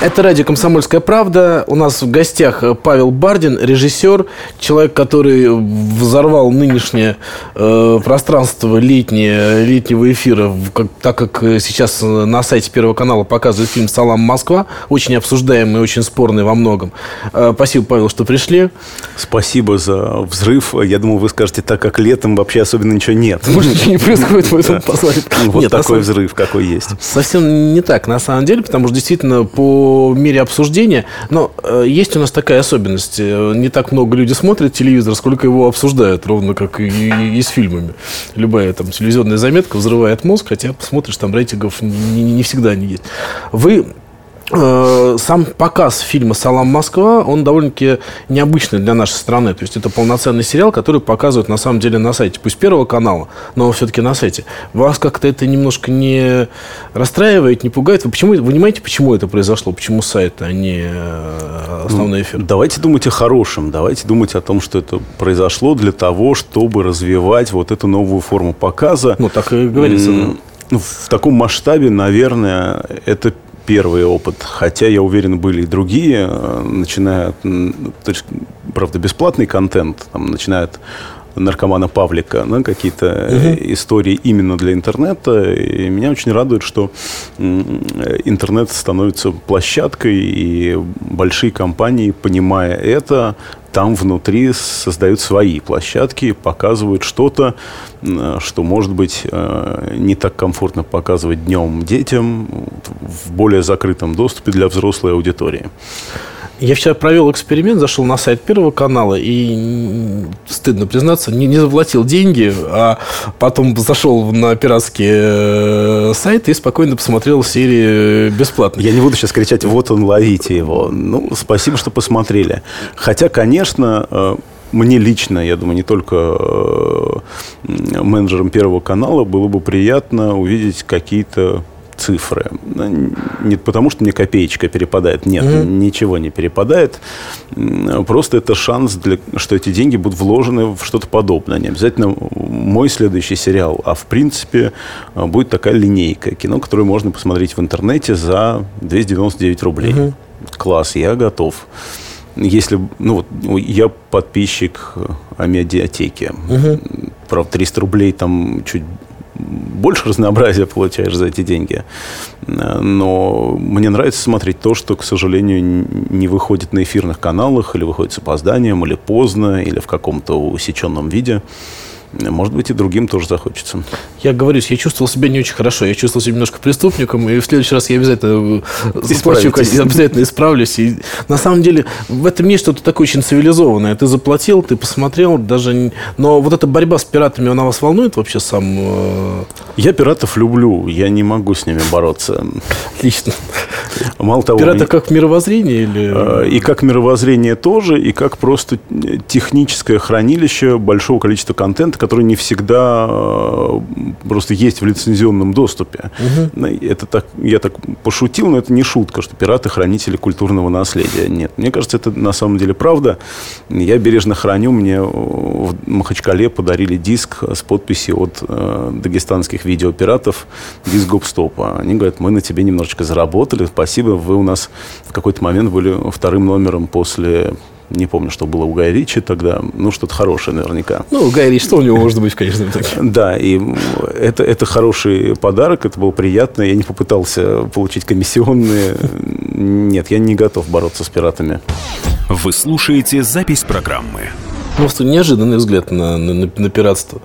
Это радио «Комсомольская правда». У нас в гостях Павел Бардин, режиссер, человек, который взорвал нынешнее э, пространство летнее, летнего эфира, как, так как сейчас на сайте Первого канала показывают фильм «Салам, Москва», очень обсуждаемый, очень спорный во многом. Э, спасибо, Павел, что пришли. Спасибо за взрыв. Я думал, вы скажете, так как летом вообще особенно ничего нет. Может, ничего не происходит в этом послании. Вот такой взрыв, какой есть. Совсем не так, на самом деле, потому что действительно по по мере обсуждения. Но э, есть у нас такая особенность. Э, не так много людей смотрят телевизор, сколько его обсуждают, ровно как и, и, и с фильмами. Любая там телевизионная заметка взрывает мозг, хотя посмотришь, там рейтингов не, не всегда не есть. Вы сам показ фильма «Салам, Москва», он довольно-таки необычный для нашей страны. То есть, это полноценный сериал, который показывают, на самом деле, на сайте. Пусть Первого канала, но все-таки на сайте. Вас как-то это немножко не расстраивает, не пугает? Вы, почему, вы понимаете, почему это произошло? Почему сайт, а не э, основной эфир? Ну, давайте думать о хорошем. Давайте думать о том, что это произошло для того, чтобы развивать вот эту новую форму показа. Ну, так и говорится. Mm-hmm. Ну, в таком масштабе, наверное, это первый опыт. Хотя, я уверен, были и другие, э, начиная, то есть, правда, бесплатный контент, там, начиная от наркомана Павлика, да, какие-то угу. истории именно для интернета. И меня очень радует, что интернет становится площадкой, и большие компании, понимая это, там внутри создают свои площадки, показывают что-то, что, может быть, э, не так комфортно показывать днем детям в более закрытом доступе для взрослой аудитории. Я вчера провел эксперимент, зашел на сайт Первого канала и, стыдно признаться, не, не заплатил деньги, а потом зашел на пиратские э, сайты и спокойно посмотрел серии бесплатно. Я не буду сейчас кричать, вот он, ловите его. Ну, спасибо, что посмотрели. Хотя, конечно, э, мне лично, я думаю, не только э, менеджерам Первого канала, было бы приятно увидеть какие-то цифры. Не потому, что мне копеечка перепадает. Нет, mm-hmm. ничего не перепадает. Просто это шанс, для, что эти деньги будут вложены в что-то подобное. Не обязательно мой следующий сериал, а в принципе будет такая линейка кино, которую можно посмотреть в интернете за 299 рублей. Mm-hmm. Класс, я готов. Если, ну вот, я подписчик о медиатеке. Угу. Правда, 300 рублей там чуть больше разнообразия получаешь за эти деньги. Но мне нравится смотреть то, что, к сожалению, не выходит на эфирных каналах, или выходит с опозданием, или поздно, или в каком-то усеченном виде может быть, и другим тоже захочется. Я говорю, я чувствовал себя не очень хорошо. Я чувствовал себя немножко преступником, и в следующий раз я обязательно э, заплачу, обязательно исправлюсь. И на самом деле в этом есть что-то такое очень цивилизованное. Ты заплатил, ты посмотрел, даже... Но вот эта борьба с пиратами, она вас волнует вообще сам? Э? Я пиратов люблю, я не могу с ними бороться. Отлично. Мало того... Пираты как мировоззрение? Или... Э, и как мировоззрение тоже, и как просто техническое хранилище большого количества контента, который не всегда э, просто есть в лицензионном доступе. Угу. Это так, я так пошутил, но это не шутка, что пираты хранители культурного наследия. Нет, мне кажется, это на самом деле правда. Я бережно храню. Мне в Махачкале подарили диск с подписью от э, дагестанских видеопиратов, диск Гопстопа. Они говорят, мы на тебе немножечко заработали, спасибо, вы у нас в какой-то момент были вторым номером после не помню, что было у Гая Ричи тогда. Ну, что-то хорошее наверняка. Ну, у Гая Ричи, что у него может быть в конечном итоге? Да, и это, это хороший подарок, это было приятно. Я не попытался получить комиссионные. Нет, я не готов бороться с пиратами. Вы слушаете запись программы. Просто неожиданный взгляд на, на, на пиратство.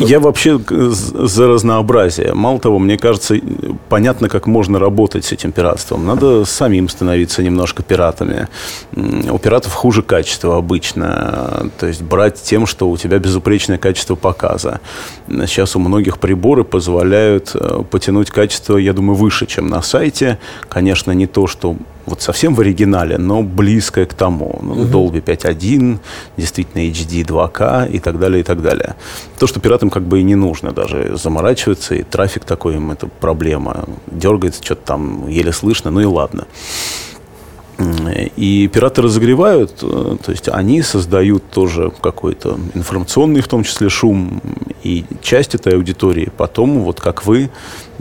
Я вообще за разнообразие. Мало того, мне кажется, понятно, как можно работать с этим пиратством. Надо самим становиться немножко пиратами. У пиратов хуже качество обычно. То есть брать тем, что у тебя безупречное качество показа. Сейчас у многих приборы позволяют э, потянуть качество, я думаю, выше, чем на сайте. Конечно, не то, что вот совсем в оригинале, но близкое к тому. Ну, угу. Dolby 5.1, действительно HD 2K и так далее, и так далее. То, что пиратам как бы и не нужно даже заморачиваться, и трафик такой им это проблема. Дергается, что-то там еле слышно, ну и ладно. И пираты разогревают, э, то есть они создают тоже какой-то информационный, в том числе, шум, и часть этой аудитории потом, вот как вы,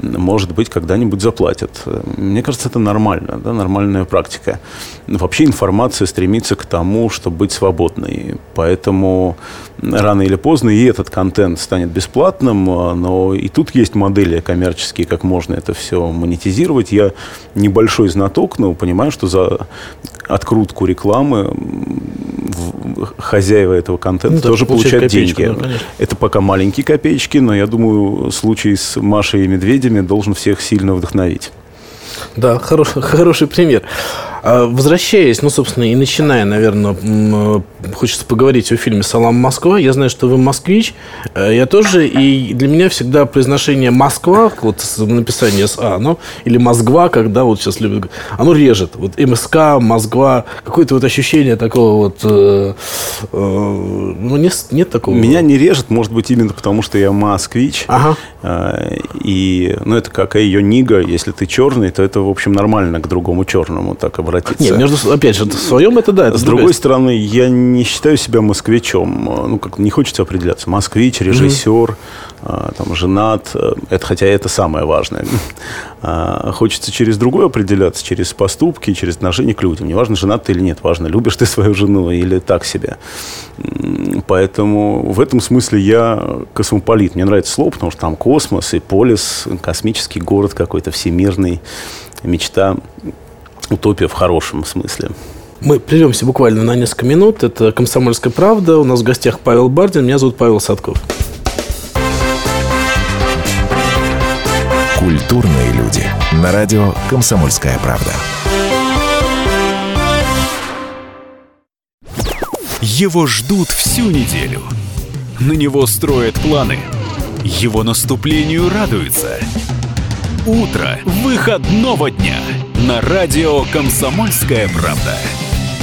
может быть, когда-нибудь заплатят. Мне кажется, это нормально, да, нормальная практика. Вообще информация стремится к тому, чтобы быть свободной. Поэтому рано или поздно и этот контент станет бесплатным, но и тут есть модели коммерческие, как можно это все монетизировать. Я небольшой знаток, но понимаю, что за открутку рекламы хозяева этого контента ну, тоже получают копеечку, деньги. Да, это пока маленькие копеечки, но я думаю, случай с Машей и Медведями должен всех сильно вдохновить. Да, хороший, хороший пример. А, возвращаясь, ну, собственно, и начиная, наверное, э, хочется поговорить о фильме «Салам, Москва». Я знаю, что вы москвич. Э, я тоже. И для меня всегда произношение «Москва», вот написание с «а», ну, или «Москва», когда вот сейчас любят, оно режет. Вот МСК, Москва, какое-то вот ощущение такого вот... Э, э, ну, нет, нет такого. Меня не режет, может быть, именно потому, что я москвич. Ага. И, ну, это как ее нига. Если ты черный, то это, в общем, нормально к другому черному так обращаться обратиться. Нет, между, опять же, в своем это да. Это С другой стороны, я не считаю себя москвичом. Ну, как не хочется определяться. Москвич, режиссер, mm-hmm. там, женат. Это, хотя это самое важное. А, хочется через другое определяться, через поступки, через отношение к людям. Неважно, женат ты или нет, важно, любишь ты свою жену или так себе. Поэтому в этом смысле я космополит. Мне нравится слово, потому что там космос и полис, космический город какой-то всемирный, мечта утопия в хорошем смысле. Мы прервемся буквально на несколько минут. Это «Комсомольская правда». У нас в гостях Павел Бардин. Меня зовут Павел Садков. Культурные люди. На радио «Комсомольская правда». Его ждут всю неделю. На него строят планы. Его наступлению радуются. Утро выходного дня – на радио «Комсомольская правда».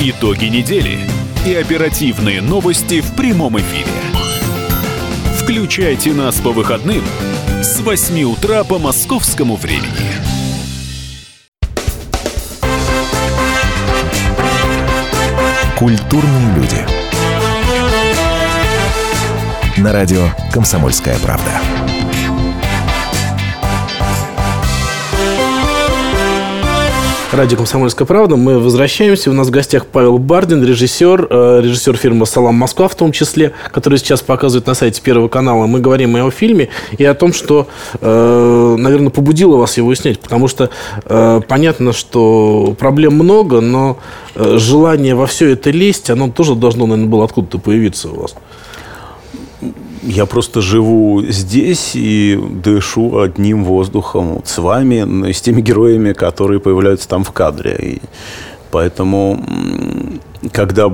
Итоги недели и оперативные новости в прямом эфире. Включайте нас по выходным с 8 утра по московскому времени. Культурные люди. На радио «Комсомольская правда». Радио «Комсомольская правда». Мы возвращаемся. У нас в гостях Павел Бардин, режиссер, э, режиссер фирмы «Салам Москва» в том числе, который сейчас показывает на сайте Первого канала. Мы говорим и о фильме, и о том, что, э, наверное, побудило вас его снять. Потому что э, понятно, что проблем много, но желание во все это лезть, оно тоже должно, наверное, было откуда-то появиться у вас я просто живу здесь и дышу одним воздухом с вами, с теми героями, которые появляются там в кадре. И поэтому, когда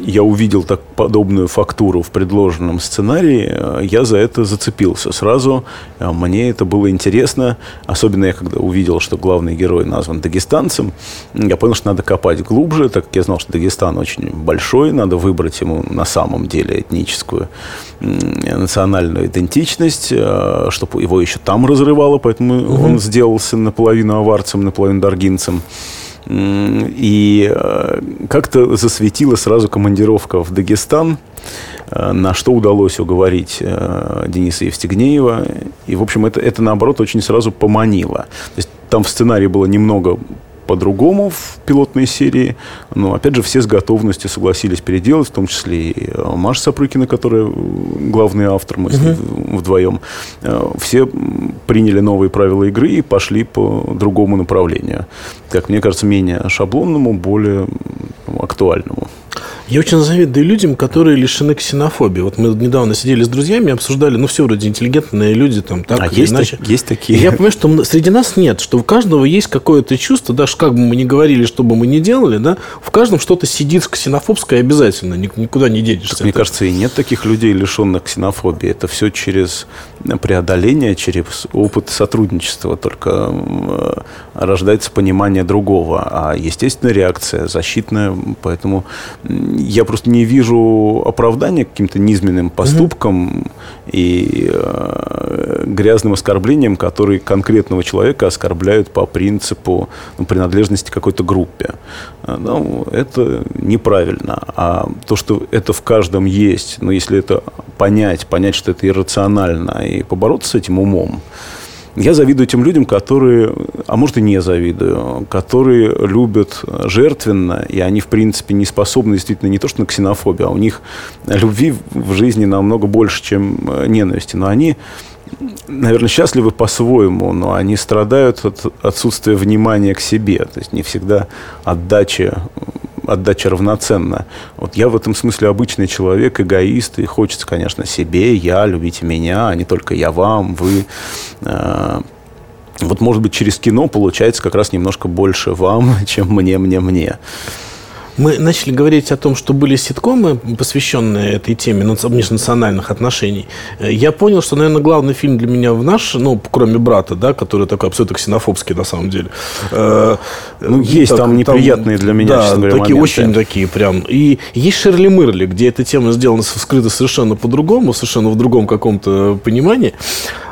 я увидел так подобную фактуру в предложенном сценарии, э, я за это зацепился сразу. Э, мне это было интересно, особенно я когда увидел, что главный герой назван дагестанцем, я понял, что надо копать глубже, так как я знал, что Дагестан очень большой, надо выбрать ему на самом деле этническую национальную идентичность, э, чтобы его еще там разрывало, поэтому угу. он сделался наполовину аварцем, наполовину даргинцем. И э, как-то засветила сразу командировка в Дагестан, э, на что удалось уговорить э, Дениса Евстигнеева. И, в общем, это, это наоборот, очень сразу поманило. То есть там в сценарии было немного по-другому в пилотной серии. Но, опять же, все с готовностью согласились переделать, в том числе и э, Маша Сапрыкина, которая главный автор, мы угу. вдвоем. Э, все приняли новые правила игры и пошли по другому направлению. Как мне кажется, менее шаблонному, более актуальному. Я очень завидую людям, которые лишены ксенофобии. Вот мы недавно сидели с друзьями, обсуждали, ну, все вроде интеллигентные люди, там, так а или есть иначе. Есть такие. И я понимаю, что среди нас нет, что у каждого есть какое-то чувство, даже как бы мы ни говорили, что бы мы ни делали, да, в каждом что-то сидит ксенофобское обязательно, никуда не денешься. Так, мне кажется, и нет таких людей, лишенных ксенофобии. Это все через преодоление, через опыт сотрудничества. Только рождается понимание другого, а естественная реакция, защитная. Поэтому я просто не вижу оправдания каким-то низменным поступкам mm-hmm. и э, грязным оскорблениям, которые конкретного человека оскорбляют по принципу ну, принадлежности какой-то группе. Ну, это неправильно. А то, что это в каждом есть, но ну, если это понять, понять, что это иррационально, и побороться с этим умом, я завидую тем людям, которые, а может и не завидую, которые любят жертвенно, и они, в принципе, не способны действительно не то что на ксенофобию, а у них любви в жизни намного больше, чем э, ненависти. Но они, наверное, счастливы по-своему, но они страдают от отсутствия внимания к себе. То есть не всегда отдача отдача равноценна. Вот я в этом смысле обычный человек, эгоист, и хочется, конечно, себе, я, любите меня, а не только я вам, вы. Э, вот, может быть, через кино получается как раз немножко больше вам, чем мне, мне, мне. Мы начали говорить о том, что были ситкомы, посвященные этой теме межнациональных отношений. Э, я понял, что, наверное, главный фильм для меня в наш, ну, кроме «Брата», да, который такой абсолютно ксенофобский на самом деле. Э, ну, есть так, там неприятные там, для меня, да, говоря, такие, моменты. очень такие прям. И есть «Шерли Мырли», где эта тема сделана, вскрыта совершенно по-другому, совершенно в другом каком-то понимании.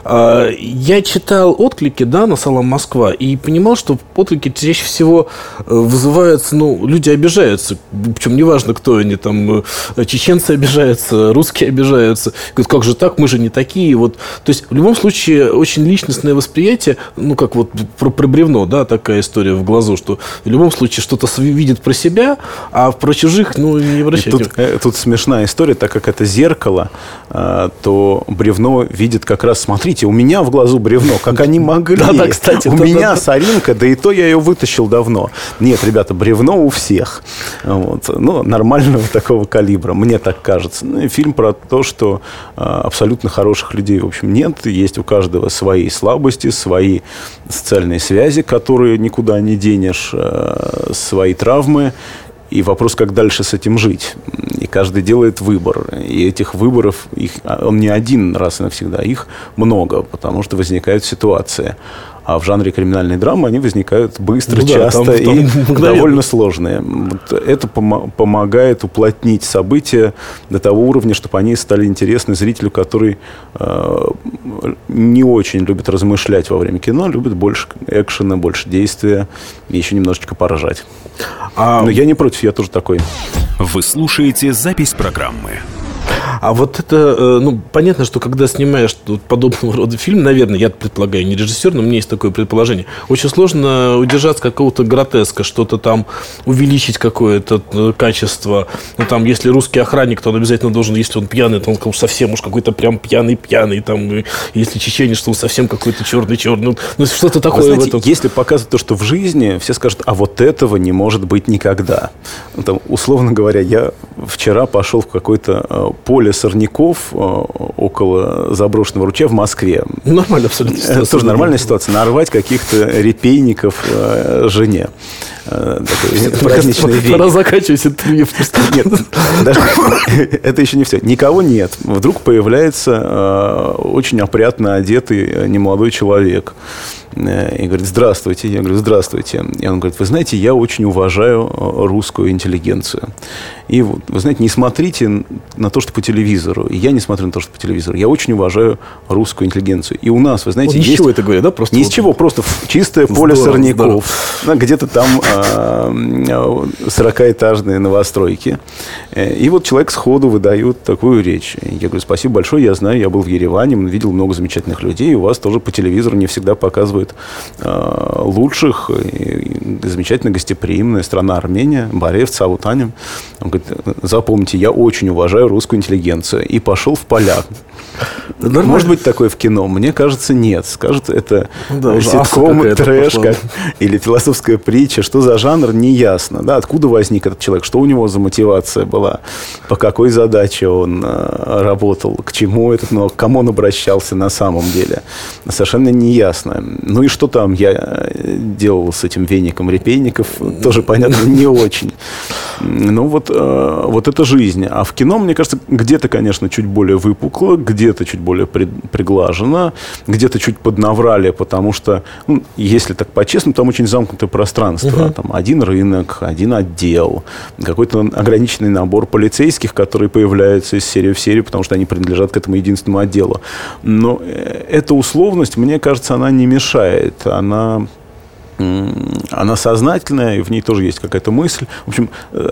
А, я читал отклики, да, на «Салам Москва» и понимал, что отклики чаще всего э, вызываются, ну, люди обижаются, причем неважно, кто они, там, э, чеченцы обижаются, русские обижаются, говорят, как же так, мы же не такие, вот, то есть, в любом случае, очень личностное восприятие, ну, как вот про, про бревно, да, такая история в глазу, что в любом случае что-то видит про себя, а про чужих, ну, не обращайте. Тут, э, тут смешная история, так как это зеркало, то бревно видит как раз, смотри, смотрите, у меня в глазу бревно, как они могли. Да, да, кстати. У меня соринка, да и то я ее вытащил давно. Нет, ребята, бревно у всех. Вот. Ну, нормального такого калибра, мне так кажется. Ну, и фильм про то, что а, абсолютно хороших людей, в общем, нет. Есть у каждого свои слабости, свои социальные связи, которые никуда не денешь, а, свои травмы. И вопрос, как дальше с этим жить. И каждый делает выбор. И этих выборов, их, а, он не один раз и навсегда, их много, потому что возникают ситуации. А в жанре криминальной драмы они возникают быстро, ну, часто да, там, и там довольно сложные. Вот это пом- помогает уплотнить события до того уровня, чтобы они стали интересны зрителю, который э, не очень любит размышлять во время кино, любит больше экшена, больше действия и еще немножечко поражать. А... Но я не против, я тоже такой. Вы слушаете запись программы. А вот это, э, ну, понятно, что когда снимаешь подобного рода фильм, наверное, я предполагаю, не режиссер, но у меня есть такое предположение, очень сложно удержаться какого-то гротеска, что-то там увеличить какое-то э, качество. Ну, там, если русский охранник, то он обязательно должен, если он пьяный, то он совсем уж какой-то прям пьяный-пьяный. Там, если чеченец, то он совсем какой-то черный-черный. Ну, что-то такое знаете, в этом. Если показывать то, что в жизни, все скажут, а вот этого не может быть никогда. Ну, там, условно говоря, я вчера пошел в какое-то э, поле сорняков э, около заброшенного ручья в Москве. Нормально абсолютно. Это тоже нормальная ситуация. Нарвать каких-то репейников э, жене. Праздничный Пора заканчивать интервью. Нет, даже, это еще не все. Никого нет. Вдруг появляется очень опрятно одетый немолодой человек Э, и говорит, здравствуйте. Я говорю, здравствуйте. И он говорит, вы знаете, я очень уважаю э, русскую интеллигенцию. И вот, вы знаете, не смотрите на то, что по телевизору. И я не смотрю на то, что по телевизору. Я очень уважаю русскую интеллигенцию. И у нас, вы знаете, вот есть... это говорит, да? Просто ни вот... чего, просто чистое поле здорово, сорняков. Здорово. Где-то там э, 40-этажные новостройки. Э, и вот человек сходу выдает такую речь. Я говорю, спасибо большое, я знаю, я был в Ереване, видел много замечательных людей. У вас тоже по телевизору не всегда показывают э, лучших, замечательно гостеприимная страна Армения, Барев, Цавутанем. Он говорит, запомните, я очень уважаю русскую интеллигенцию. И пошел в поля. Нормально. Может быть такое в кино? Мне кажется, нет. Скажет, это да, ситком, трэш, как, или философская притча. Что за жанр, не ясно. Да, откуда возник этот человек, что у него за мотивация была, по какой задаче он э, работал, к чему этот, ну, к кому он обращался на самом деле. Совершенно не ясно. Ну и что там я э, делал с этим веником репейников, тоже, понятно, не очень. Ну вот, э, вот это жизнь. А в кино, мне кажется, где-то, конечно, чуть более выпукло, где-то чуть более при, приглажено, где-то чуть поднаврали, потому что, ну, если так по-честному, там очень замкнутое пространство. Uh-huh. Там один рынок, один отдел, какой-то ограниченный набор полицейских, которые появляются из серии в серию, потому что они принадлежат к этому единственному отделу. Но э, эта условность, мне кажется, она не мешает. Она она сознательная, и в ней тоже есть какая-то мысль. В общем, э,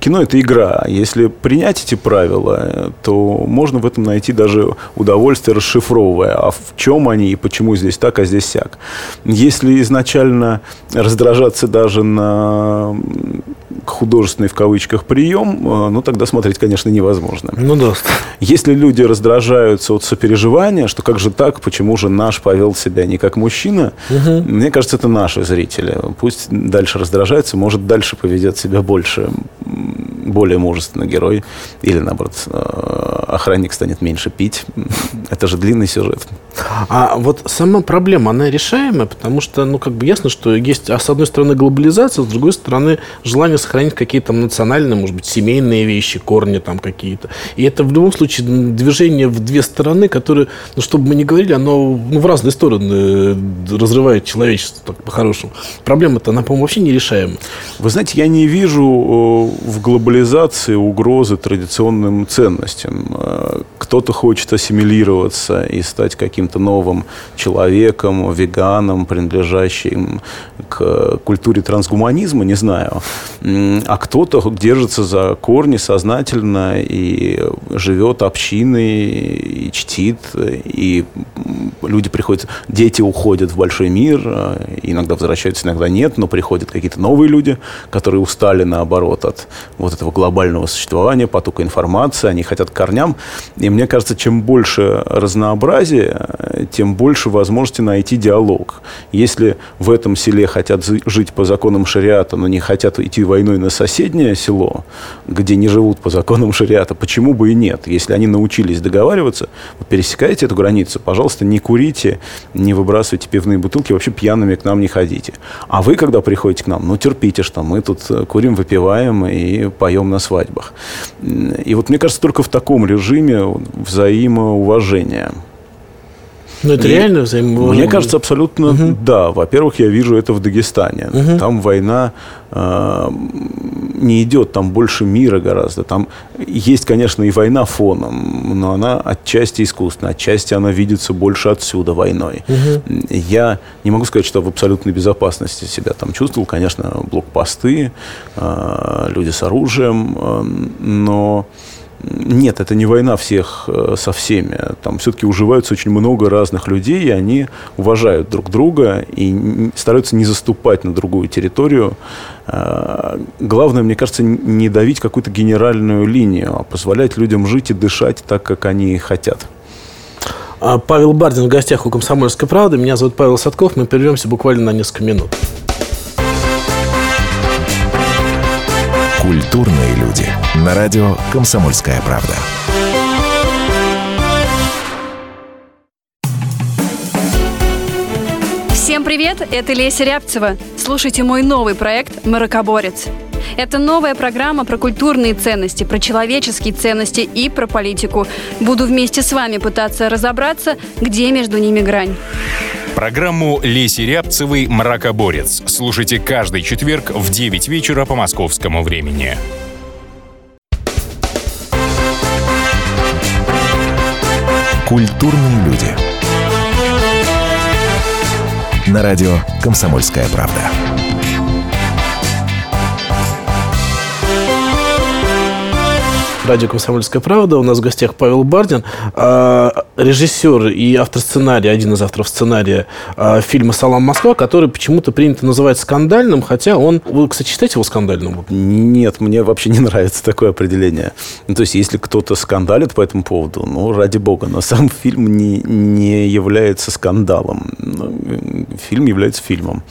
кино – это игра. Если принять эти правила, то можно в этом найти даже удовольствие, расшифровывая, а в чем они и почему здесь так, а здесь сяк. Если изначально раздражаться даже на художественный в кавычках прием, э, ну тогда смотреть, конечно, невозможно. Ну да. Если люди раздражаются от сопереживания, что как же так, почему же наш повел себя не как мужчина, угу. мне кажется, это наши зрители. Пусть дальше раздражается, может, дальше поведет себя больше, более мужественный герой. Или, наоборот, э, охранник станет меньше пить. Это же длинный сюжет. А вот сама проблема, она решаемая, потому что, ну, как бы ясно, что есть, а с одной стороны, глобализация, с другой стороны, желание сохранить какие-то национальные, может быть, семейные вещи, корни там какие-то. И это в любом случае движение в две стороны, которые, ну, чтобы мы не говорили, оно ну, в разные стороны э, разрывает человечество, так по-хорошему. Проблема-то, она, по-моему, вообще нерешаема. Вы знаете, я не вижу э, в глобализации угрозы традиционным ценностям. Э, кто-то хочет ассимилироваться и стать каким-то новым человеком, веганом, принадлежащим к культуре трансгуманизма, не знаю. А кто-то держится за корни сознательно и живет общиной, и чтит, и люди приходят, дети уходят в большой мир, иногда возвращаются, иногда нет, но приходят какие-то новые люди, которые устали, наоборот, от вот этого глобального существования, потока информации, они хотят корням. И мне кажется, чем больше разнообразия, тем больше возможности найти диалог. Если в этом селе хотят жить по законам шариата, но не хотят идти войной на соседнее село, где не живут по законам шариата, почему бы и нет? Если они научились договариваться, вы пересекаете эту границу, пожалуйста, не курите, не выбрасывайте пивные бутылки, вообще пьяными к нам не ходите. А вы, когда приходите к нам, ну, терпите, что мы тут курим, выпиваем и поем на свадьбах. И вот мне кажется, только в таком режиме взаимоуважения ну, это и реально взаимоуважение? Мне кажется, абсолютно угу. да. Во-первых, я вижу это в Дагестане. Угу. Там война э, не идет, там больше мира гораздо. Там есть, конечно, и война фоном, но она отчасти искусственная, отчасти она видится больше отсюда войной. Угу. Я не могу сказать, что в абсолютной безопасности себя там чувствовал. Конечно, блокпосты, э, люди с оружием, э, но нет, это не война всех э, со всеми. Там все-таки уживаются очень много разных людей, и они уважают друг друга и стараются не заступать на другую территорию. Э, главное, мне кажется, не давить какую-то генеральную линию, а позволять людям жить и дышать так, как они хотят. А, Павел Бардин в гостях у «Комсомольской правды». Меня зовут Павел Садков. Мы прервемся буквально на несколько минут. Культурные люди. На радио «Комсомольская правда». Всем привет, это Леся Рябцева. Слушайте мой новый проект «Маракоборец». Это новая программа про культурные ценности, про человеческие ценности и про политику. Буду вместе с вами пытаться разобраться, где между ними грань. Программу Леси Рябцевой «Мракоборец» слушайте каждый четверг в 9 вечера по московскому времени. Культурные люди. На радио «Комсомольская правда». Радио «Комсомольская правда». У нас в гостях Павел Бардин, а, режиссер и автор сценария, один из авторов сценария а, фильма «Салам, Москва», который почему-то принято называть скандальным, хотя он... Вы, кстати, считаете его скандальным? Нет, мне вообще не нравится такое определение. Ну, то есть, если кто-то скандалит по этому поводу, ну, ради бога, но сам фильм не, не является скандалом. Фильм является фильмом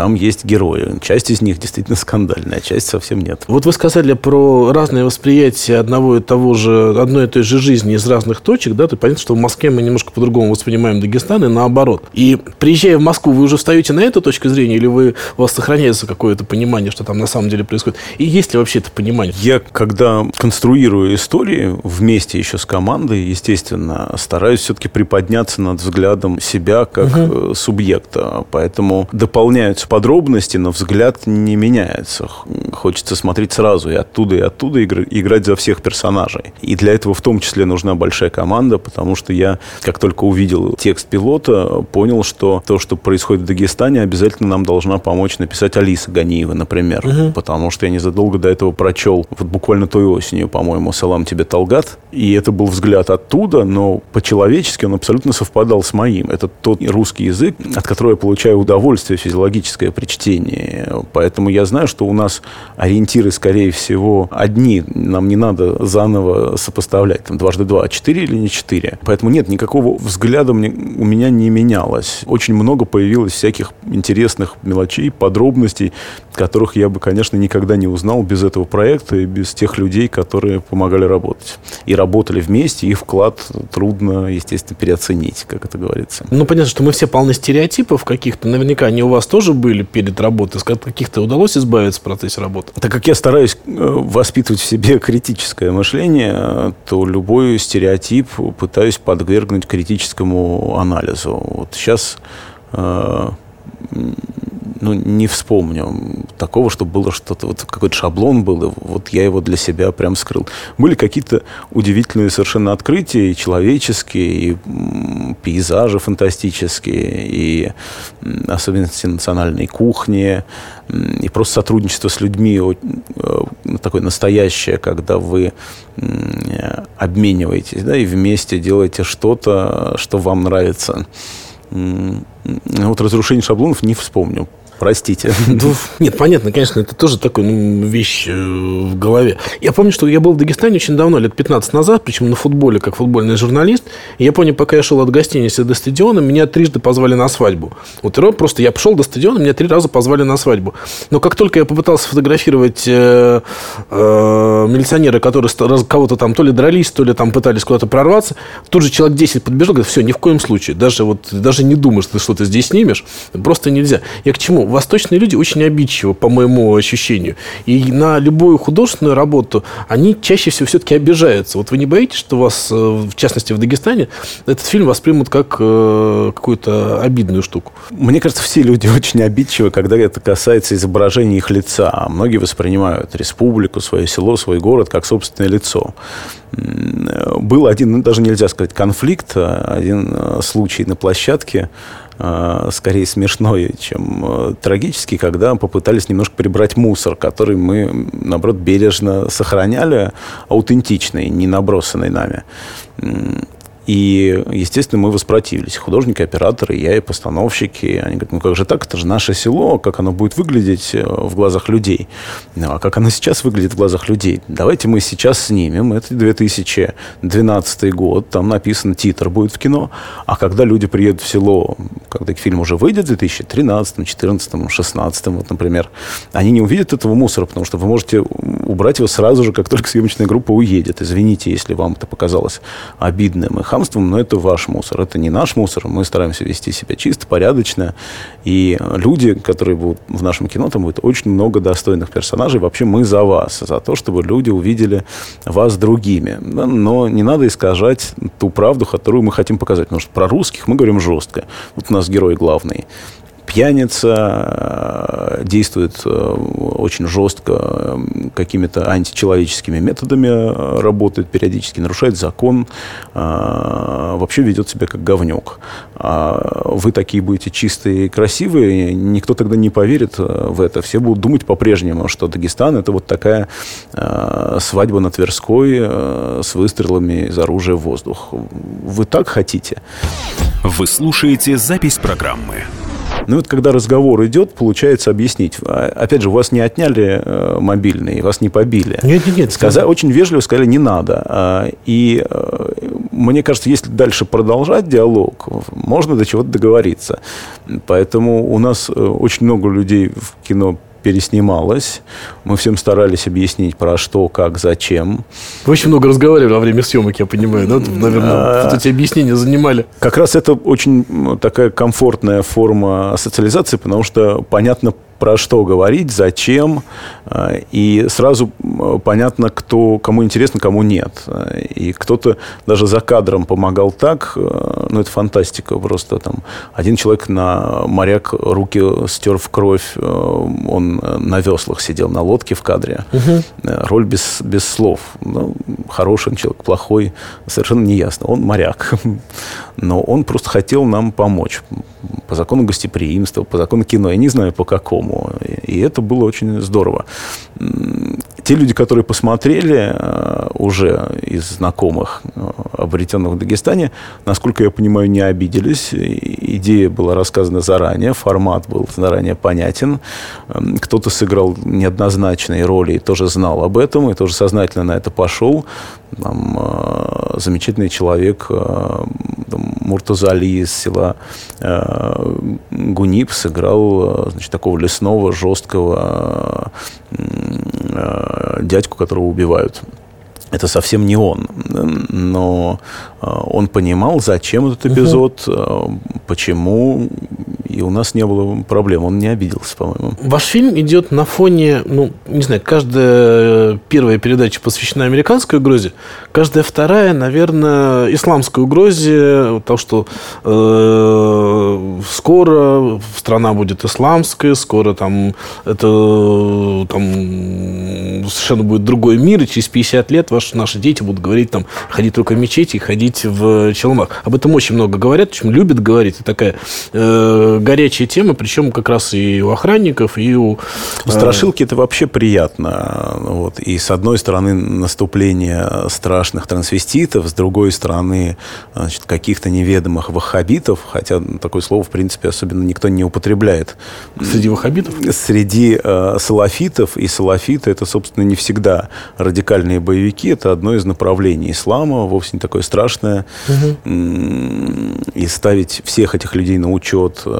там есть герои. Часть из них действительно скандальная, часть совсем нет. Вот вы сказали про разное восприятие одного и того же, одной и той же жизни из разных точек, да, то понятно, что в Москве мы немножко по-другому воспринимаем Дагестан и наоборот. И приезжая в Москву, вы уже встаете на эту точку зрения или вы, у вас сохраняется какое-то понимание, что там на самом деле происходит? И есть ли вообще это понимание? Я, когда конструирую истории вместе еще с командой, естественно, стараюсь все-таки приподняться над взглядом себя как угу. Субъекта. Поэтому дополняются подробности, но взгляд не меняется. Хочется смотреть сразу и оттуда, и оттуда играть за всех персонажей. И для этого в том числе нужна большая команда, потому что я, как только увидел текст пилота, понял, что то, что происходит в Дагестане, обязательно нам должна помочь написать Алиса Ганиева, например. Угу. Потому что я незадолго до этого прочел, вот буквально той осенью, по-моему, «Салам тебе, Талгат». И это был взгляд оттуда, но по-человечески он абсолютно совпадал с моим. Это тот русский язык, от которого я получаю удовольствие физиологическое логическое при чтении. Поэтому я знаю, что у нас ориентиры, скорее всего, одни. Нам не надо заново сопоставлять. Там дважды два, четыре или не четыре. Поэтому нет, никакого взгляда мне, у меня не менялось. Очень много появилось всяких интересных мелочей, подробностей, которых я бы, конечно, никогда не узнал без этого проекта и без тех людей, которые помогали работать. И работали вместе, их вклад трудно, естественно, переоценить, как это говорится. Ну, понятно, что мы все полны стереотипов каких-то. Наверняка они у вас тоже были перед работой. От каких-то удалось избавиться в процессе работы? Так как я стараюсь э, воспитывать в себе критическое мышление, то любой стереотип пытаюсь подвергнуть критическому анализу. Вот сейчас э, ну, не вспомню такого, чтобы было что-то, вот какой-то шаблон был, и вот я его для себя прям скрыл. Были какие-то удивительные совершенно открытия, и человеческие, и пейзажи фантастические, и особенности национальной кухни, и просто сотрудничество с людьми э, такое настоящее, когда вы обмениваетесь, да, и вместе делаете что-то, что вам нравится. Вот разрушение шаблонов не вспомню. Простите. Нет, понятно, конечно, это тоже такая ну, вещь э, в голове. Я помню, что я был в Дагестане очень давно, лет 15 назад, причем на футболе, как футбольный журналист. Я помню, пока я шел от гостиницы до стадиона, меня трижды позвали на свадьбу. Вот просто я пошел до стадиона, меня три раза позвали на свадьбу. Но как только я попытался фотографировать э, э, милиционеры, которые кого-то там то ли дрались, то ли там пытались куда-то прорваться, тут же человек 10 подбежал, говорит, все, ни в коем случае. Даже, вот, даже не думаешь, ты что-то здесь снимешь. Просто нельзя. Я к чему? Восточные люди очень обидчивы, по моему ощущению. И на любую художественную работу они чаще всего все-таки обижаются. Вот вы не боитесь, что вас, э, в частности, в Дагестане, этот фильм воспримут как э, какую-то обидную штуку? Мне кажется, все люди очень обидчивы, когда это касается изображения их лица. Многие воспринимают республику, свое село, свой город как собственное лицо. Был один, ну, даже нельзя сказать, конфликт, а один э, случай на площадке, Э, скорее смешной, чем э, трагический, когда попытались немножко прибрать мусор, который мы, наоборот, бережно сохраняли, аутентичный, не набросанный нами. И, естественно, мы воспротивились. Художники, операторы, я и постановщики. Они говорят, ну как же так, это же наше село, как оно будет выглядеть э, в глазах людей. Ну, а как оно сейчас выглядит в глазах людей? Давайте мы сейчас снимем. Это 2012 год, там написан титр будет в кино. А когда люди приедут в село, когда фильм уже выйдет в 2013, 2014, 2016, вот, например, они не увидят этого мусора, потому что вы можете убрать его сразу же, как только съемочная группа уедет. Извините, если вам это показалось обидным и хамством, но это ваш мусор, это не наш мусор. Мы стараемся вести себя чисто, порядочно. И люди, которые будут в нашем кино, там будет очень много достойных персонажей. Вообще мы за вас, за то, чтобы люди увидели вас другими. Но не надо искажать ту правду, которую мы хотим показать. Потому что про русских мы говорим жестко. Вот у нас герой главный пьяница, действует очень жестко, какими-то античеловеческими методами работает периодически, нарушает закон, вообще ведет себя как говнюк. А вы такие будете чистые и красивые, никто тогда не поверит в это. Все будут думать по-прежнему, что Дагестан это вот такая свадьба на Тверской с выстрелами из оружия в воздух. Вы так хотите? Вы слушаете запись программы. Ну вот когда разговор идет, получается объяснить. А, опять же, у вас не отняли э, мобильный, вас не побили. Нет, нет, нет. Сказали, очень вежливо сказали, не надо. А, и э, мне кажется, если дальше продолжать диалог, можно до чего-то договориться. Поэтому у нас э, очень много людей в кино переснималось. Мы всем старались объяснить, про что, как, зачем. Вы очень много разговаривали во время съемок, я понимаю, да? Наверное, вот эти объяснения занимали. Как раз это очень такая комфортная форма социализации, потому что понятно, про что говорить, зачем, э, и сразу понятно, кто, кому интересно, кому нет. И кто-то даже за кадром помогал так, э, ну, это фантастика просто. Там один человек на моряк руки стер в кровь, э, он на веслах сидел на лодке в кадре. Угу. Роль без, без слов. Ну, хороший человек, плохой, совершенно не ясно. Он моряк. Но он просто хотел нам помочь. По закону гостеприимства, по закону кино. Я не знаю, по какому по-другому. И это было очень здорово. Те люди, которые посмотрели э, уже из знакомых, э, обретенных в Дагестане, насколько я понимаю, не обиделись. Идея была рассказана заранее, формат был заранее понятен. Кто-то сыграл неоднозначные роли и тоже знал об этом, и тоже сознательно на это пошел. Там, э, замечательный человек там, Муртазали из села э, Гунип сыграл значит, такого лесного, жесткого э, дядьку, которого убивают это совсем не он. Но э, он понимал, зачем этот эпизод, угу. почему, и у нас не было проблем. Он не обиделся, по-моему. Ваш фильм идет на фоне, ну, не знаю, каждая первая передача посвящена американской угрозе, каждая вторая, наверное, исламской угрозе, того, что э, скоро страна будет исламская, скоро там это там совершенно будет другой мир, и через 50 лет ваш, наши дети будут говорить там, ходить только в мечети и ходить в челомах. Об этом очень много говорят, очень любят говорить. Это такая э, горячая тема, причем как раз и у охранников, и у... Э... Страшилки это вообще приятно. Вот. И с одной стороны наступление страшных трансвеститов, с другой стороны значит, каких-то неведомых ваххабитов, хотя такое слово, в принципе, особенно никто не употребляет. Среди ваххабитов? Среди э, салафитов. И салафиты это, собственно, не всегда радикальные боевики, это одно из направлений ислама, вовсе не такое страшное. Угу. И ставить всех этих людей на учет э,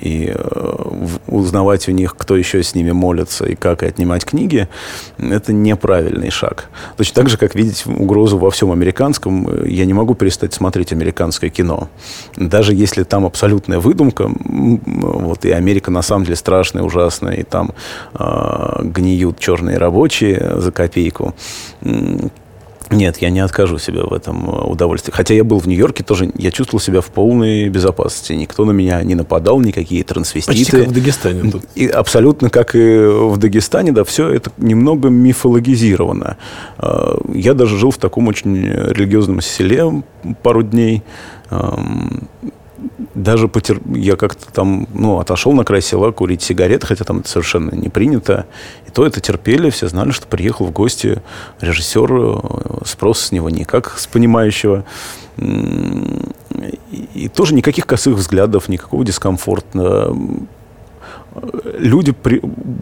и э, узнавать у них, кто еще с ними молится и как, и отнимать книги, это неправильный шаг. Точно так же, как видеть угрозу во всем американском, э, я не могу перестать смотреть американское кино. Даже если там абсолютная выдумка, вот и Америка на самом деле страшная, ужасная, и там э, гниют черные рабочие за копейку. Нет, я не откажу себе в этом э, удовольствии. Хотя я был в Нью-Йорке тоже, я чувствовал себя в полной безопасности. Никто на меня не нападал, никакие трансвеститы. Почти как в Дагестане. Тут. И абсолютно как и в Дагестане, да, все это немного мифологизировано. Э, я даже жил в таком очень религиозном селе пару дней эм, даже потер... я как-то там, ну, отошел на край села курить сигареты, хотя там это совершенно не принято. И то это терпели, все знали, что приехал в гости режиссер, э, спрос с него никак, с понимающего. И тоже никаких косых взглядов, никакого дискомфорта люди,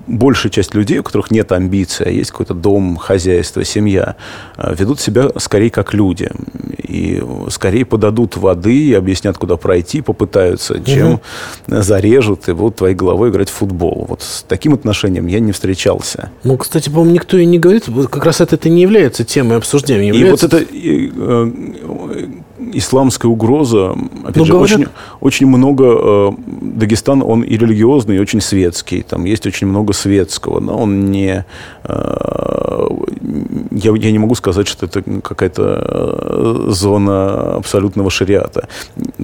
большая часть людей, у которых нет амбиций, а есть какой-то дом, хозяйство, семья, э, ведут себя скорее как люди. И скорее подадут воды и объяснят, куда пройти, попытаются, чем угу. зарежут и будут твоей головой играть в футбол. Вот с таким отношением я не встречался. Ну, кстати, по-моему, никто и не говорит, как раз это, это не является темой обсуждения. Является... И вот это исламская угроза. Опять Ну, же, говорят- очень, очень много... э, Дагестан, он и религиозный, и очень светский. Там есть очень много светского, но он не... э, я, я не могу сказать, что это какая-то э, зона абсолютного шариата.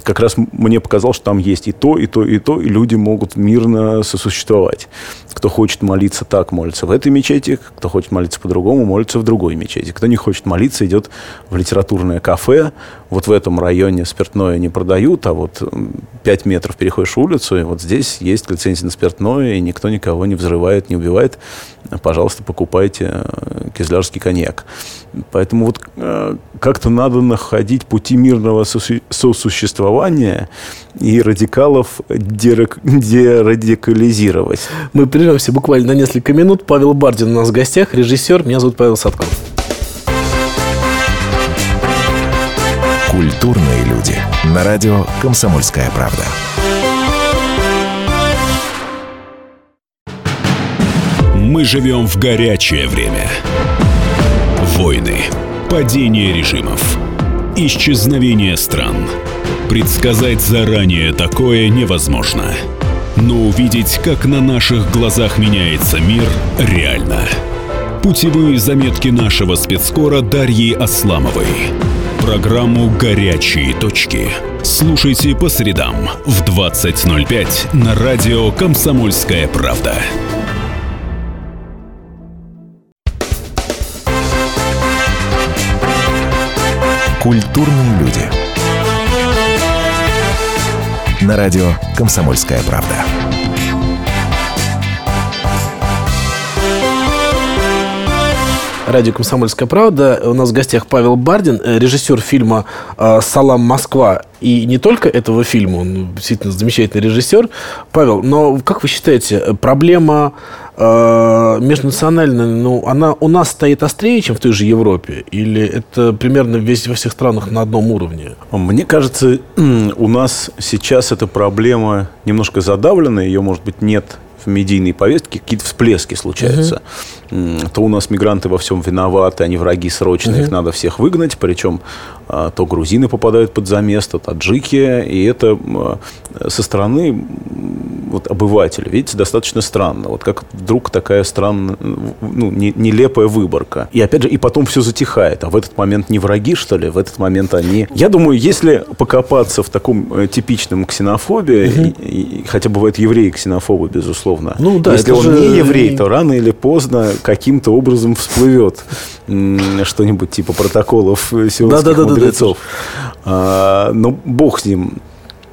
Как раз мне показалось, что там есть и то, и то, и то, и люди могут мирно сосуществовать. Кто хочет молиться так, молится в этой мечети, кто хочет молиться по-другому, молится в другой мечети. Кто не хочет молиться, идет в литературное кафе. Вот в этом районе спиртное не продают, а вот м, 5 метров переходишь улицу, и вот здесь есть лицензия на спиртное, и никто никого не взрывает, не убивает. Пожалуйста, покупайте э, кизлярский коньяк. Поэтому вот э, как-то надо находить пути мирного сосу- сосуществования и радикалов дерадикализировать. Мы прервемся буквально на несколько минут. Павел Бардин у нас в гостях, режиссер. Меня зовут Павел Садков. Культурные люди. На радио «Комсомольская правда». Мы живем в горячее время. Войны, падение режимов, исчезновение стран. Предсказать заранее такое невозможно. Но увидеть, как на наших глазах меняется мир, реально. Путевые заметки нашего спецкора Дарьи Асламовой. Программу «Горячие точки». Слушайте по средам в 20.05 на радио «Комсомольская правда». Культурные люди. На радио «Комсомольская правда». Радио «Комсомольская правда». У нас в гостях Павел Бардин, э, режиссер фильма э, «Салам, Москва». И не только этого фильма, он действительно замечательный режиссер. Павел, но как вы считаете, проблема э, межнациональная, ну, она у нас стоит острее, чем в той же Европе? Или это примерно весь, во всех странах на одном уровне? Мне кажется, у нас сейчас эта проблема немножко задавлена, ее, может быть, нет в медийной повестке, какие-то всплески случаются. М, То у нас мигранты во всем виноваты, они враги срочно, их надо всех выгнать, причем а, то грузины попадают под замес, то таджики, и это м, со стороны вот, обывателя, видите, достаточно странно. Вот как вдруг такая странная, ну, не- нелепая выборка. И опять же, и потом все затихает. А в этот момент не враги, что ли? В этот момент они... Я думаю, если покопаться в таком э, типичном ксенофобии, и- и- хотя бывают евреи ксенофобы, безусловно. Ну да, если он же- не еврей, то рано или поздно каким-то образом всплывет что-нибудь типа протоколов э, сионских Да-да-да-да-да, мудрецов. А, но бог с ним.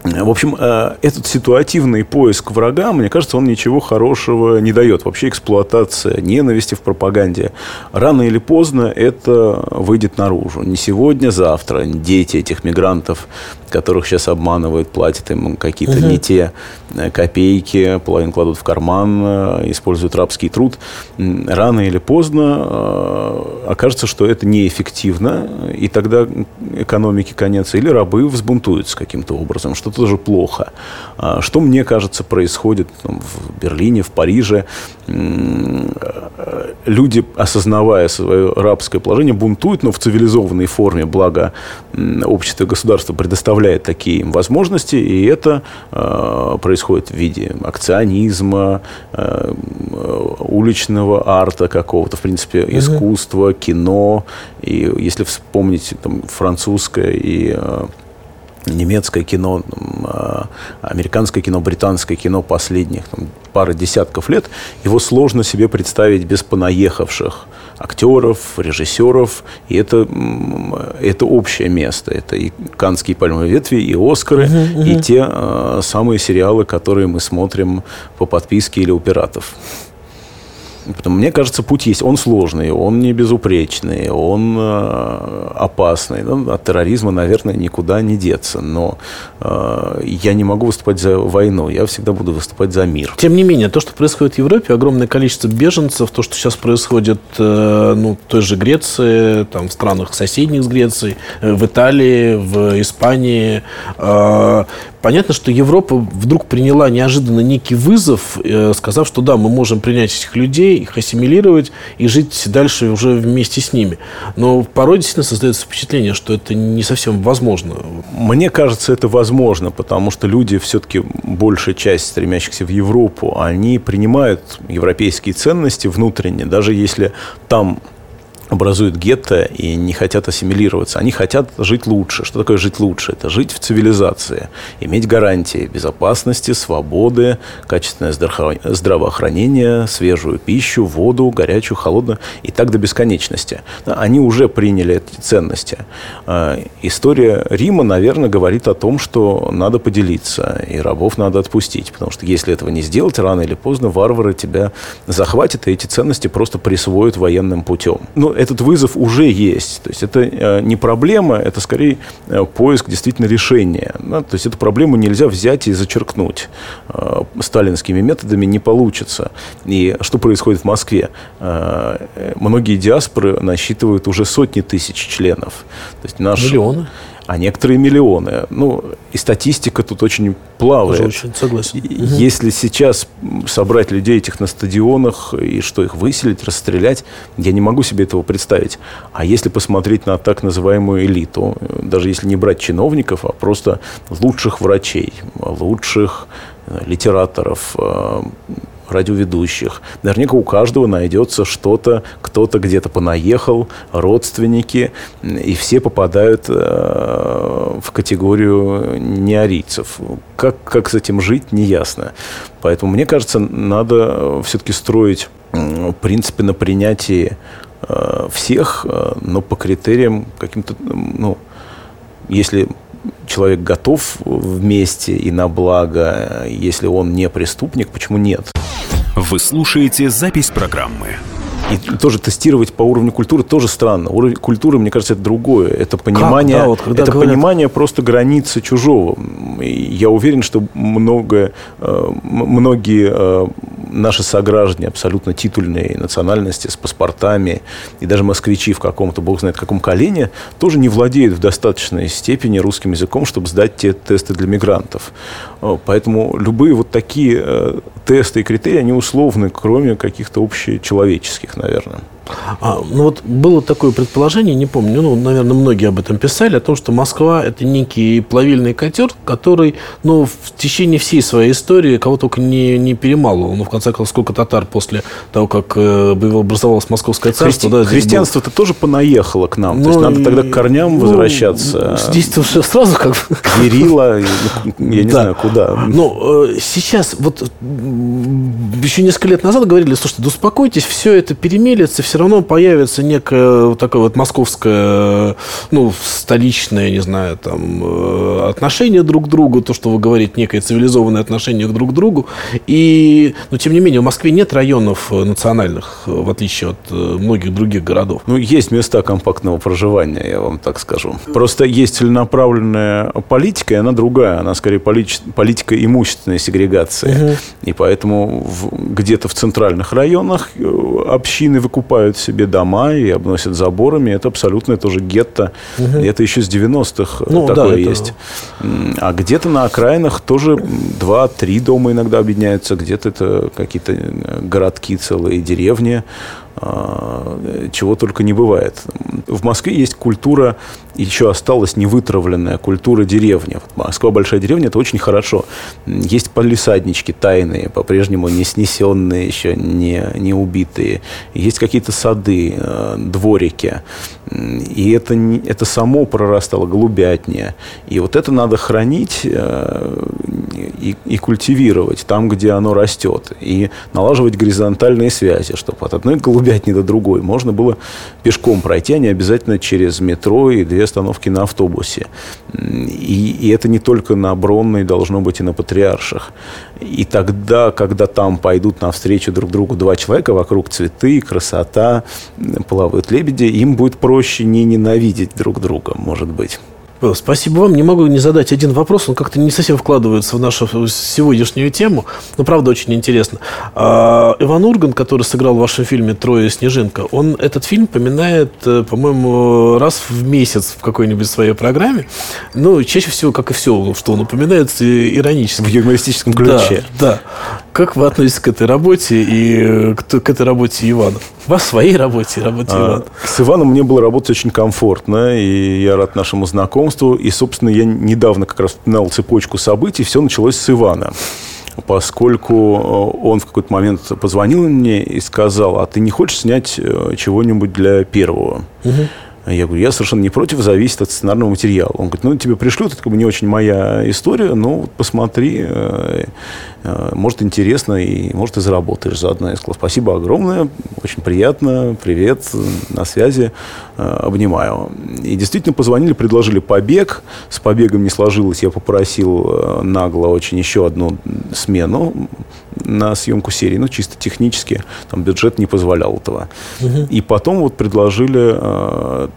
В общем, э, этот ситуативный поиск врага, мне кажется, он ничего хорошего не дает. Вообще эксплуатация ненависти в пропаганде. Рано или поздно это выйдет наружу. Не сегодня, завтра. Дети этих мигрантов, которых сейчас обманывают, платят им какие-то не те э, копейки, половину кладут в карман, э, используют рабский труд. Рано или поздно окажется, что это неэффективно, и тогда экономике конец. Или рабы взбунтуются каким-то образом, что тоже плохо. А Что, мне кажется, происходит там, в Берлине, в Париже. Э, Люди, осознавая свое рабское положение, бунтуют, но в цивилизованной форме, благо общество и государство предоставляет такие им возможности, и это э, происходит в виде акционизма, э, уличного арта какого-то, в принципе, искусства, кино. И если вспомнить там, французское и немецкое кино, а, американское кино, британское кино последних там, пары десятков лет, его сложно себе представить без понаехавших актеров, режиссеров. И это, это общее место. Это и «Канские пальмовые ветви», и «Оскары», и те а, самые сериалы, которые мы смотрим по подписке или у пиратов. Потому, мне кажется, путь есть. Он сложный, он не безупречный, он э, опасный. Ну, от терроризма, наверное, никуда не деться. Но э, я не могу выступать за войну. Я всегда буду выступать за мир. Тем не менее, то, что происходит в Европе, огромное количество беженцев, то, что сейчас происходит э, ну, в той же Греции, там, в странах соседних с Грецией, э, в Италии, в Испании. э, понятно, что Европа вдруг приняла неожиданно некий вызов, сказав, что да, мы можем принять этих людей, людей, их ассимилировать и жить дальше уже вместе с ними. Но порой действительно создается впечатление, что это не совсем возможно. Мне кажется, это возможно, потому что люди все-таки, большая часть стремящихся в Европу, они принимают европейские ценности внутренне, даже если там образуют гетто и не хотят ассимилироваться. Они хотят жить лучше. Что такое жить лучше? Это жить в цивилизации, иметь гарантии безопасности, свободы, качественное здравоохранение, свежую пищу, воду, горячую, холодную и так до бесконечности. Они уже приняли эти ценности. А, история Рима, наверное, говорит о том, что надо поделиться, и рабов надо отпустить, потому что если этого не сделать, рано или поздно варвары тебя захватят, и эти ценности просто присвоят военным путем. Ну, этот вызов уже есть. То есть это э, не проблема, это скорее э, поиск действительно решения. Да? То есть эту проблему нельзя взять и зачеркнуть. Э, сталинскими методами не получится. И что происходит в Москве? Многие диаспоры насчитывают уже сотни тысяч членов. То есть наш... Миллионы а некоторые миллионы. Ну, и статистика тут очень плавает. Тоже очень согласен. Если сейчас собрать людей этих на стадионах и что их выселить, расстрелять, я не могу себе этого представить. А если посмотреть на так называемую элиту, даже если не брать чиновников, а просто лучших врачей, лучших э, литераторов, э, радиоведущих. Наверняка у каждого найдется что-то, кто-то где-то понаехал, родственники, и все попадают э, в категорию неарийцев. Как, как с этим жить, неясно. Поэтому, мне кажется, надо все-таки строить принципы на принятии э, всех, э, но по критериям каким-то, ну, если человек готов вместе и на благо, если он не преступник, почему нет? Вы слушаете запись программы. И тоже тестировать по уровню культуры тоже странно. Уровень культуры, мне кажется, это другое. Это понимание, да, вот это говорят... понимание просто границы чужого. И я уверен, что много, э, многие э, наши сограждане абсолютно титульные национальности с паспортами и даже москвичи в каком-то, бог знает каком колене, тоже не владеют в достаточной степени русским языком, чтобы сдать те тесты для мигрантов. Поэтому любые вот такие э, тесты и критерии, они условны, кроме каких-то общечеловеческих, наверное. А, ну вот было такое предположение, не помню, ну, наверное, многие об этом писали, о том, что Москва – это некий плавильный котер, который, ну, в течение всей своей истории кого только не, не перемалывал. Ну, в конце концов, сколько татар после того, как э, образовалось Московское царство. Христи... Да, Христианство-то было... тоже понаехало к нам. Ну, То есть, надо тогда к корням ну, возвращаться. Здесь-то уже сразу как бы... Кирилла, я не знаю, куда. Ну, э, сейчас, вот еще несколько лет назад говорили, слушайте, да успокойтесь, все это перемелится, все равно появится некое такое вот московское, ну, столичное, не знаю, там, э, отношение друг к другу, то, что вы говорите, некое цивилизованное отношение друг к другу. И, но, тем не менее, в Москве нет районов национальных, в отличие от э, многих других городов. Ну, есть места компактного проживания, я вам так скажу. Просто есть целенаправленная политика, и она другая. Она, скорее, полит, политика имущественной сегрегации. Угу. И поэтому где-то в центральных районах э, общины выкупают строят себе дома и обносят заборами. Это абсолютно тоже гетто. Угу. И это еще с 90-х ну, такое да, есть. Это... А где-то на окраинах тоже два-три дома иногда объединяются. Где-то это какие-то э, городки, целые деревни. А, чего только не бывает. В Москве есть культура, еще осталась невытравленная культура деревни. Москва большая деревня, это очень хорошо. Есть полисаднички тайные, по-прежнему не снесенные, еще не, не убитые. Есть какие-то сады, э, дворики. И это, это само прорастало голубятня. И вот это надо хранить э, и, и культивировать там, где оно растет. И налаживать горизонтальные связи, чтобы от одной голубятни до другой можно было пешком пройти, а не обязательно через метро и две остановки на автобусе. И, и это не только на Бронной, должно быть и на Патриарших. И тогда, когда там пойдут навстречу друг другу два человека, вокруг цветы, красота, плавают лебеди, им будет проще не ненавидеть друг друга, может быть. Спасибо вам. Не могу не задать один вопрос. Он как-то не совсем вкладывается в нашу сегодняшнюю тему. Но правда очень интересно. А, Иван Урган, который сыграл в вашем фильме «Трое Снежинка», он этот фильм поминает, э, по-моему, раз в месяц в какой-нибудь своей программе. Ну, чаще всего, как и все, что он упоминается, иронически. В юмористическом ключе. Да, да. Как вы относитесь к этой работе и к, к этой работе Ивана? Во своей работе, работе а, Ивана. С Иваном мне было работать очень комфортно, и я рад нашему знакомству. И, собственно, я недавно как раз вспоминал цепочку событий. Все началось с Ивана поскольку э, он в какой-то момент позвонил мне и сказал, а ты не хочешь снять э, чего-нибудь для первого? Угу. Я говорю, я совершенно не против, зависит от сценарного материала. Он говорит, ну, тебе пришлют, это как бы не очень моя история, но посмотри, э, э, может, интересно, и может, и заработаешь заодно. Я сказал, спасибо огромное, очень приятно, привет, на связи, э, обнимаю. И действительно позвонили, предложили побег. С побегом не сложилось, я попросил нагло очень еще одну смену на съемку серии, ну, чисто технически, там бюджет не позволял этого. Угу. И потом вот предложили э,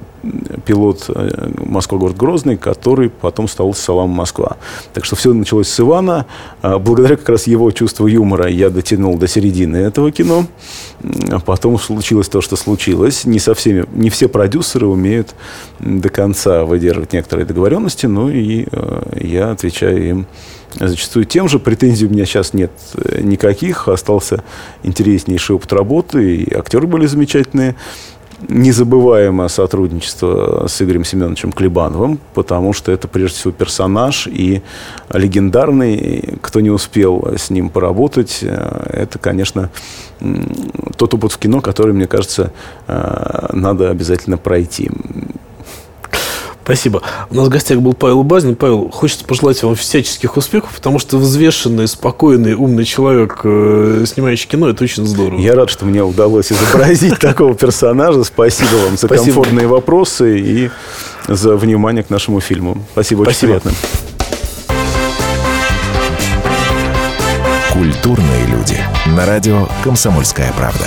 пилот э, Москва-город Грозный, который потом стал Салам Москва. Так что все началось с Ивана. Э, благодаря как раз его чувству юмора я дотянул до середины этого кино. А потом случилось то, что случилось. Не, со всеми, не все продюсеры умеют до конца выдерживать некоторые договоренности, ну и э, я отвечаю им зачастую тем же. Претензий у меня сейчас нет э, никаких. Остался интереснейший опыт работы, и актеры были замечательные. Незабываемое сотрудничество с Игорем Семеновичем Клебановым, потому что это прежде всего персонаж и легендарный. Кто не успел с ним поработать, э, это, конечно, тот опыт в кино, который, мне кажется, э, надо обязательно пройти. Спасибо. У нас в гостях был Павел Базин. Павел, хочется пожелать вам всяческих успехов, потому что взвешенный, спокойный, умный человек, э, снимающий кино, это очень здорово. Я рад, что мне удалось изобразить такого персонажа. Спасибо вам за комфортные вопросы и за внимание к нашему фильму. Спасибо, очень приятно. Культурные люди. На радио «Комсомольская правда».